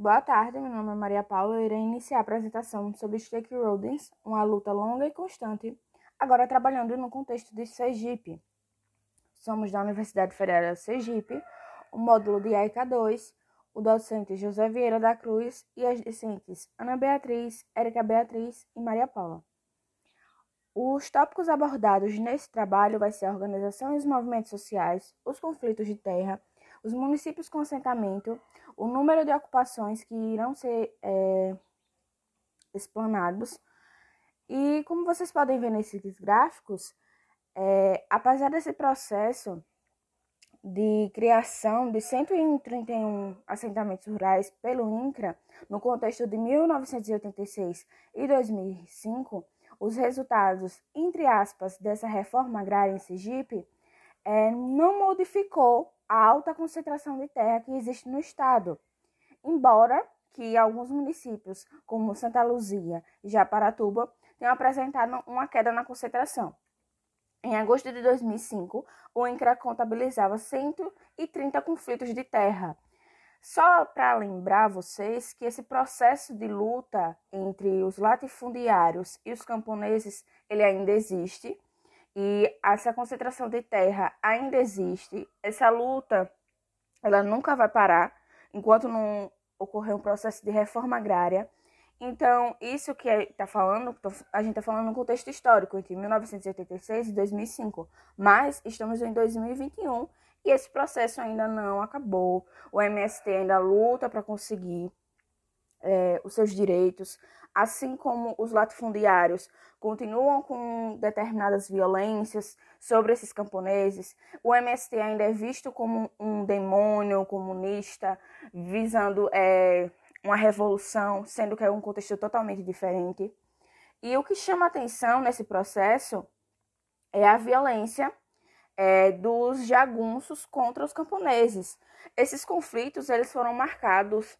Boa tarde, meu nome é Maria Paula e irei iniciar a apresentação sobre Stake Rodents, uma luta longa e constante, agora trabalhando no contexto de Sergipe. Somos da Universidade Federal de Sergipe, o módulo de AICA 2, o docente José Vieira da Cruz e as discentes Ana Beatriz, Érica Beatriz e Maria Paula. Os tópicos abordados nesse trabalho vai ser a organização e os movimentos sociais, os conflitos de terra, os municípios com assentamento, o número de ocupações que irão ser é, explanados. E como vocês podem ver nesses gráficos, é, apesar desse processo de criação de 131 assentamentos rurais pelo INCRA, no contexto de 1986 e 2005, os resultados, entre aspas, dessa reforma agrária em Sergipe é, não modificou a alta concentração de terra que existe no estado, embora que alguns municípios, como Santa Luzia e Japaratuba, tenham apresentado uma queda na concentração. Em agosto de 2005, o INCRA contabilizava 130 conflitos de terra, só para lembrar vocês que esse processo de luta entre os latifundiários e os camponeses, ele ainda existe, e essa concentração de terra ainda existe. Essa luta, ela nunca vai parar enquanto não ocorrer um processo de reforma agrária. Então, isso que está falando, a gente está falando no contexto histórico, entre 1986 e 2005. Mas estamos em 2021 e esse processo ainda não acabou. O MST ainda luta para conseguir é, os seus direitos, assim como os latifundiários continuam com determinadas violências sobre esses camponeses. O MST ainda é visto como um demônio comunista, visando é, uma revolução, sendo que é um contexto totalmente diferente. E o que chama atenção nesse processo é a violência é, dos jagunços contra os camponeses. Esses conflitos eles foram marcados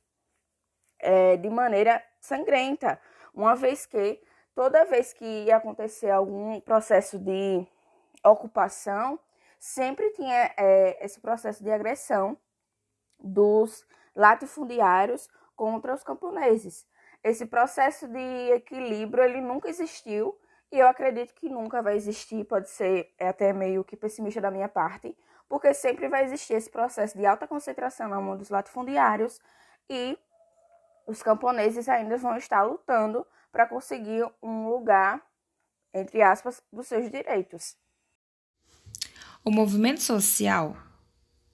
é, de maneira sangrenta, uma vez que toda vez que ia acontecer algum processo de ocupação, sempre tinha é, esse processo de agressão dos latifundiários contra os camponeses. Esse processo de equilíbrio ele nunca existiu e eu acredito que nunca vai existir, pode ser é até meio que pessimista da minha parte, porque sempre vai existir esse processo de alta concentração na mão dos latifundiários e os camponeses ainda vão estar lutando para conseguir um lugar, entre aspas, dos seus direitos. O movimento social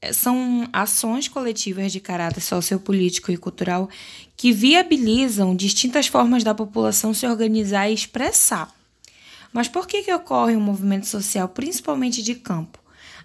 é, são ações coletivas de caráter sociopolítico e cultural que viabilizam distintas formas da população se organizar e expressar mas por que, que ocorre um movimento social, principalmente de campo?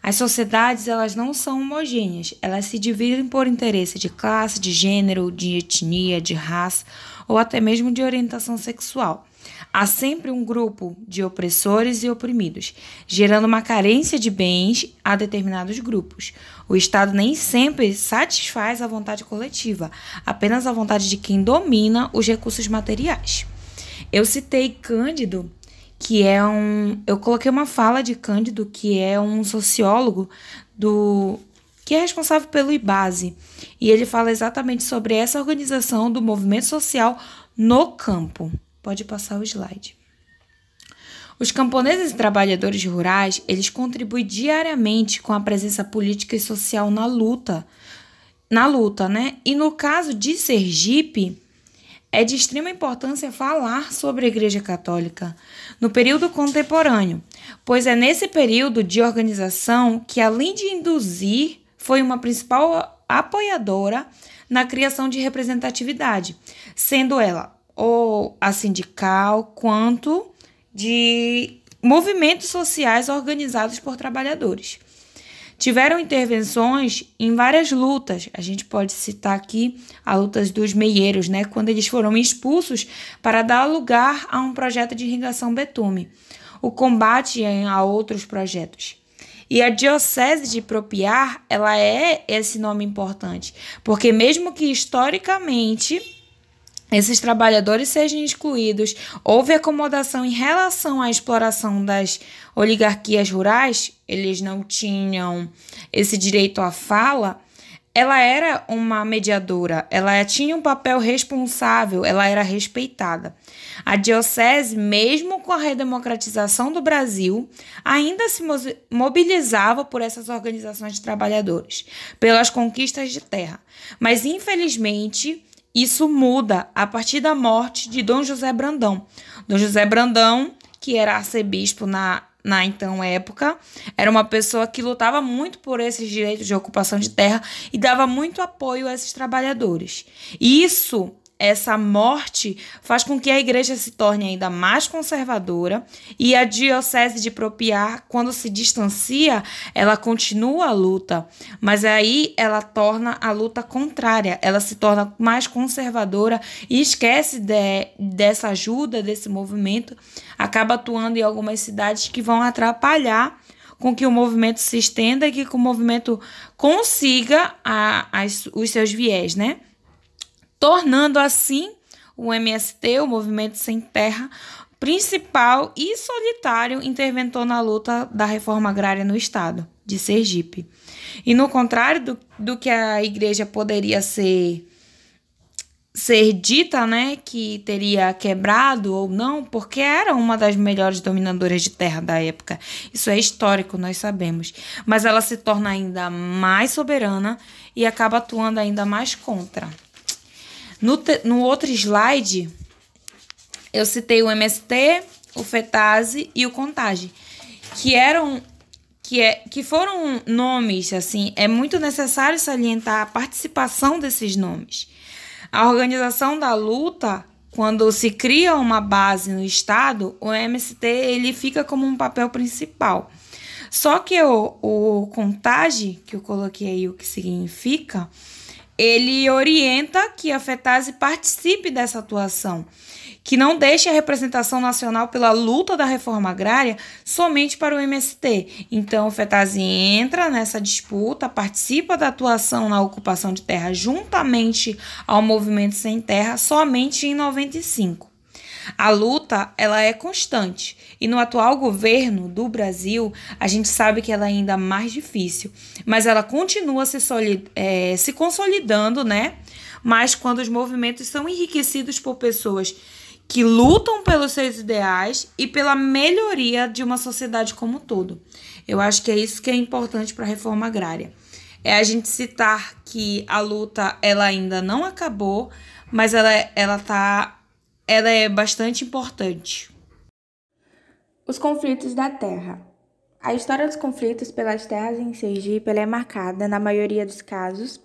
As sociedades elas não são homogêneas, elas se dividem por interesse de classe, de gênero, de etnia, de raça ou até mesmo de orientação sexual. Há sempre um grupo de opressores e oprimidos, gerando uma carência de bens a determinados grupos. O Estado nem sempre satisfaz a vontade coletiva, apenas a vontade de quem domina os recursos materiais. Eu citei Cândido que é um. Eu coloquei uma fala de Cândido, que é um sociólogo do que é responsável pelo IBASE. E ele fala exatamente sobre essa organização do movimento social no campo. Pode passar o slide. Os camponeses e trabalhadores rurais, eles contribuem diariamente com a presença política e social na luta, na luta, né? E no caso de Sergipe, é de extrema importância falar sobre a Igreja Católica no período contemporâneo, pois é nesse período de organização que, além de induzir, foi uma principal apoiadora na criação de representatividade, sendo ela ou a sindical quanto de movimentos sociais organizados por trabalhadores tiveram intervenções em várias lutas. A gente pode citar aqui a luta dos meieiros, né, quando eles foram expulsos para dar lugar a um projeto de irrigação betume, o combate a outros projetos. E a Diocese de Propiar, ela é esse nome importante, porque mesmo que historicamente esses trabalhadores sejam excluídos, houve acomodação em relação à exploração das oligarquias rurais, eles não tinham esse direito à fala, ela era uma mediadora, ela tinha um papel responsável, ela era respeitada. A diocese, mesmo com a redemocratização do Brasil, ainda se mobilizava por essas organizações de trabalhadores, pelas conquistas de terra. Mas, infelizmente, isso muda a partir da morte de Dom José Brandão. Dom José Brandão, que era arcebispo na na então época, era uma pessoa que lutava muito por esses direitos de ocupação de terra e dava muito apoio a esses trabalhadores. Isso essa morte faz com que a igreja se torne ainda mais conservadora e a diocese de Propiar, quando se distancia, ela continua a luta, mas aí ela torna a luta contrária, ela se torna mais conservadora e esquece de, dessa ajuda, desse movimento, acaba atuando em algumas cidades que vão atrapalhar com que o movimento se estenda e que o movimento consiga a, as, os seus viés, né? Tornando assim o MST, o Movimento Sem Terra, principal e solitário interventor na luta da reforma agrária no estado de Sergipe. E no contrário do, do que a igreja poderia ser ser dita, né, que teria quebrado ou não, porque era uma das melhores dominadoras de terra da época. Isso é histórico, nós sabemos. Mas ela se torna ainda mais soberana e acaba atuando ainda mais contra. No, no outro slide, eu citei o MST, o FETASE e o CONTAGE, que eram que, é, que foram nomes, assim, é muito necessário salientar a participação desses nomes. A organização da luta, quando se cria uma base no Estado, o MST ele fica como um papel principal. Só que o, o CONTAGE, que eu coloquei aí o que significa, ele orienta que a FETASE participe dessa atuação, que não deixe a representação nacional pela luta da reforma agrária somente para o MST. Então, o FETASE entra nessa disputa, participa da atuação na ocupação de terra juntamente ao Movimento Sem Terra somente em 95. A luta ela é constante e no atual governo do Brasil a gente sabe que ela é ainda mais difícil, mas ela continua se, é, se consolidando, né? Mas quando os movimentos são enriquecidos por pessoas que lutam pelos seus ideais e pela melhoria de uma sociedade como um todo. Eu acho que é isso que é importante para a reforma agrária. É a gente citar que a luta ela ainda não acabou, mas ela ela está ela é bastante importante. Os conflitos da terra. A história dos conflitos pelas terras em Sergipe é marcada, na maioria dos casos,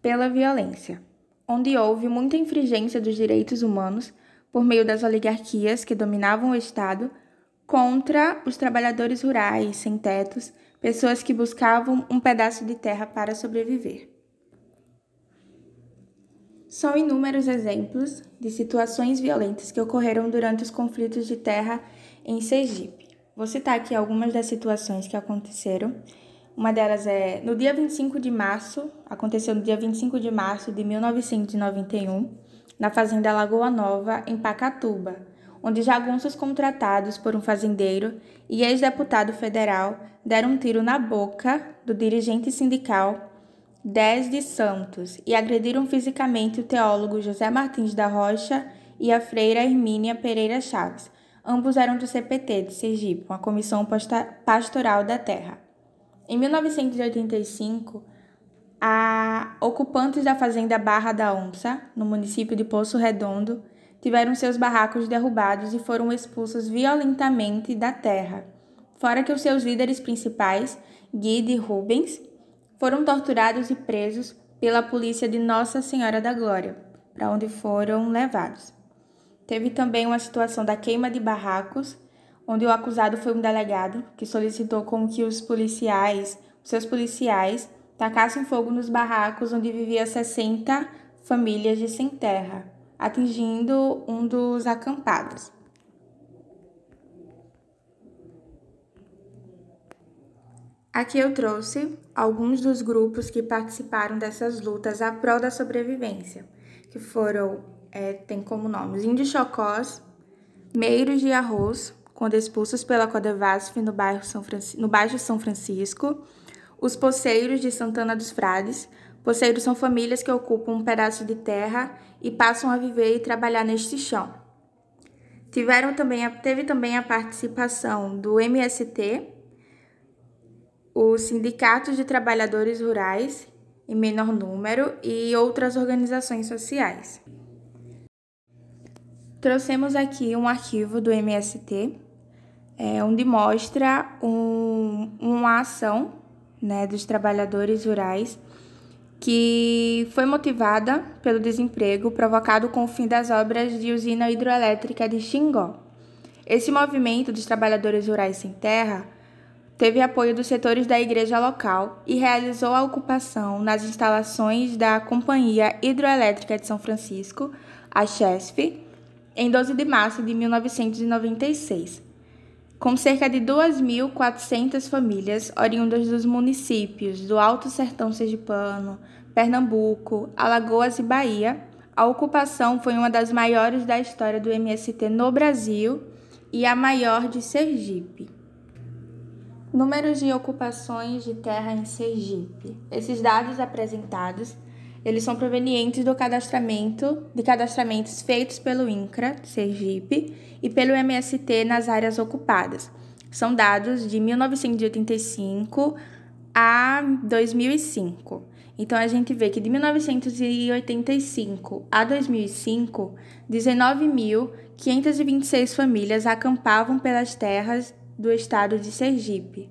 pela violência, onde houve muita infringência dos direitos humanos por meio das oligarquias que dominavam o Estado contra os trabalhadores rurais, sem tetos, pessoas que buscavam um pedaço de terra para sobreviver. São inúmeros exemplos de situações violentas que ocorreram durante os conflitos de terra em Sergipe. Vou citar aqui algumas das situações que aconteceram. Uma delas é no dia 25 de março, aconteceu no dia 25 de março de 1991, na fazenda Lagoa Nova, em Pacatuba, onde jagunços contratados por um fazendeiro e ex-deputado federal deram um tiro na boca do dirigente sindical 10 de Santos e agrediram fisicamente o teólogo José Martins da Rocha e a freira Hermínia Pereira Chaves. Ambos eram do CPT de Sergipe, uma comissão pastoral da terra. Em 1985, a ocupantes da fazenda Barra da Onça, no município de Poço Redondo, tiveram seus barracos derrubados e foram expulsos violentamente da terra, fora que os seus líderes principais, Guide Rubens foram torturados e presos pela polícia de Nossa Senhora da Glória, para onde foram levados. Teve também uma situação da queima de barracos, onde o acusado foi um delegado que solicitou com que os policiais, seus policiais, tacassem fogo nos barracos onde vivia 60 famílias de sem terra, atingindo um dos acampados. Aqui eu trouxe alguns dos grupos que participaram dessas lutas a prol da sobrevivência, que foram, é, tem como nomes Índios Chocós, Meiros de Arroz, quando expulsos pela Codevasf no bairro, São no bairro São Francisco, os Poceiros de Santana dos Frades, Poceiros são famílias que ocupam um pedaço de terra e passam a viver e trabalhar neste chão. Tiveram também, teve também a participação do MST, os sindicatos de trabalhadores rurais, em menor número, e outras organizações sociais. Trouxemos aqui um arquivo do MST, é, onde mostra um, uma ação né, dos trabalhadores rurais que foi motivada pelo desemprego provocado com o fim das obras de usina hidroelétrica de Xingó. Esse movimento dos trabalhadores rurais sem terra teve apoio dos setores da igreja local e realizou a ocupação nas instalações da Companhia Hidroelétrica de São Francisco, a CHESF, em 12 de março de 1996 com cerca de 2.400 famílias oriundas dos municípios do Alto Sertão Sergipano, Pernambuco, Alagoas e Bahia, a ocupação foi uma das maiores da história do MST no Brasil e a maior de Sergipe. Números de ocupações de terra em Sergipe. Esses dados apresentados eles são provenientes do cadastramento de cadastramentos feitos pelo INCRA, Sergipe, e pelo MST nas áreas ocupadas. São dados de 1985 a 2005. Então a gente vê que de 1985 a 2005, 19.526 famílias acampavam pelas terras do estado de Sergipe.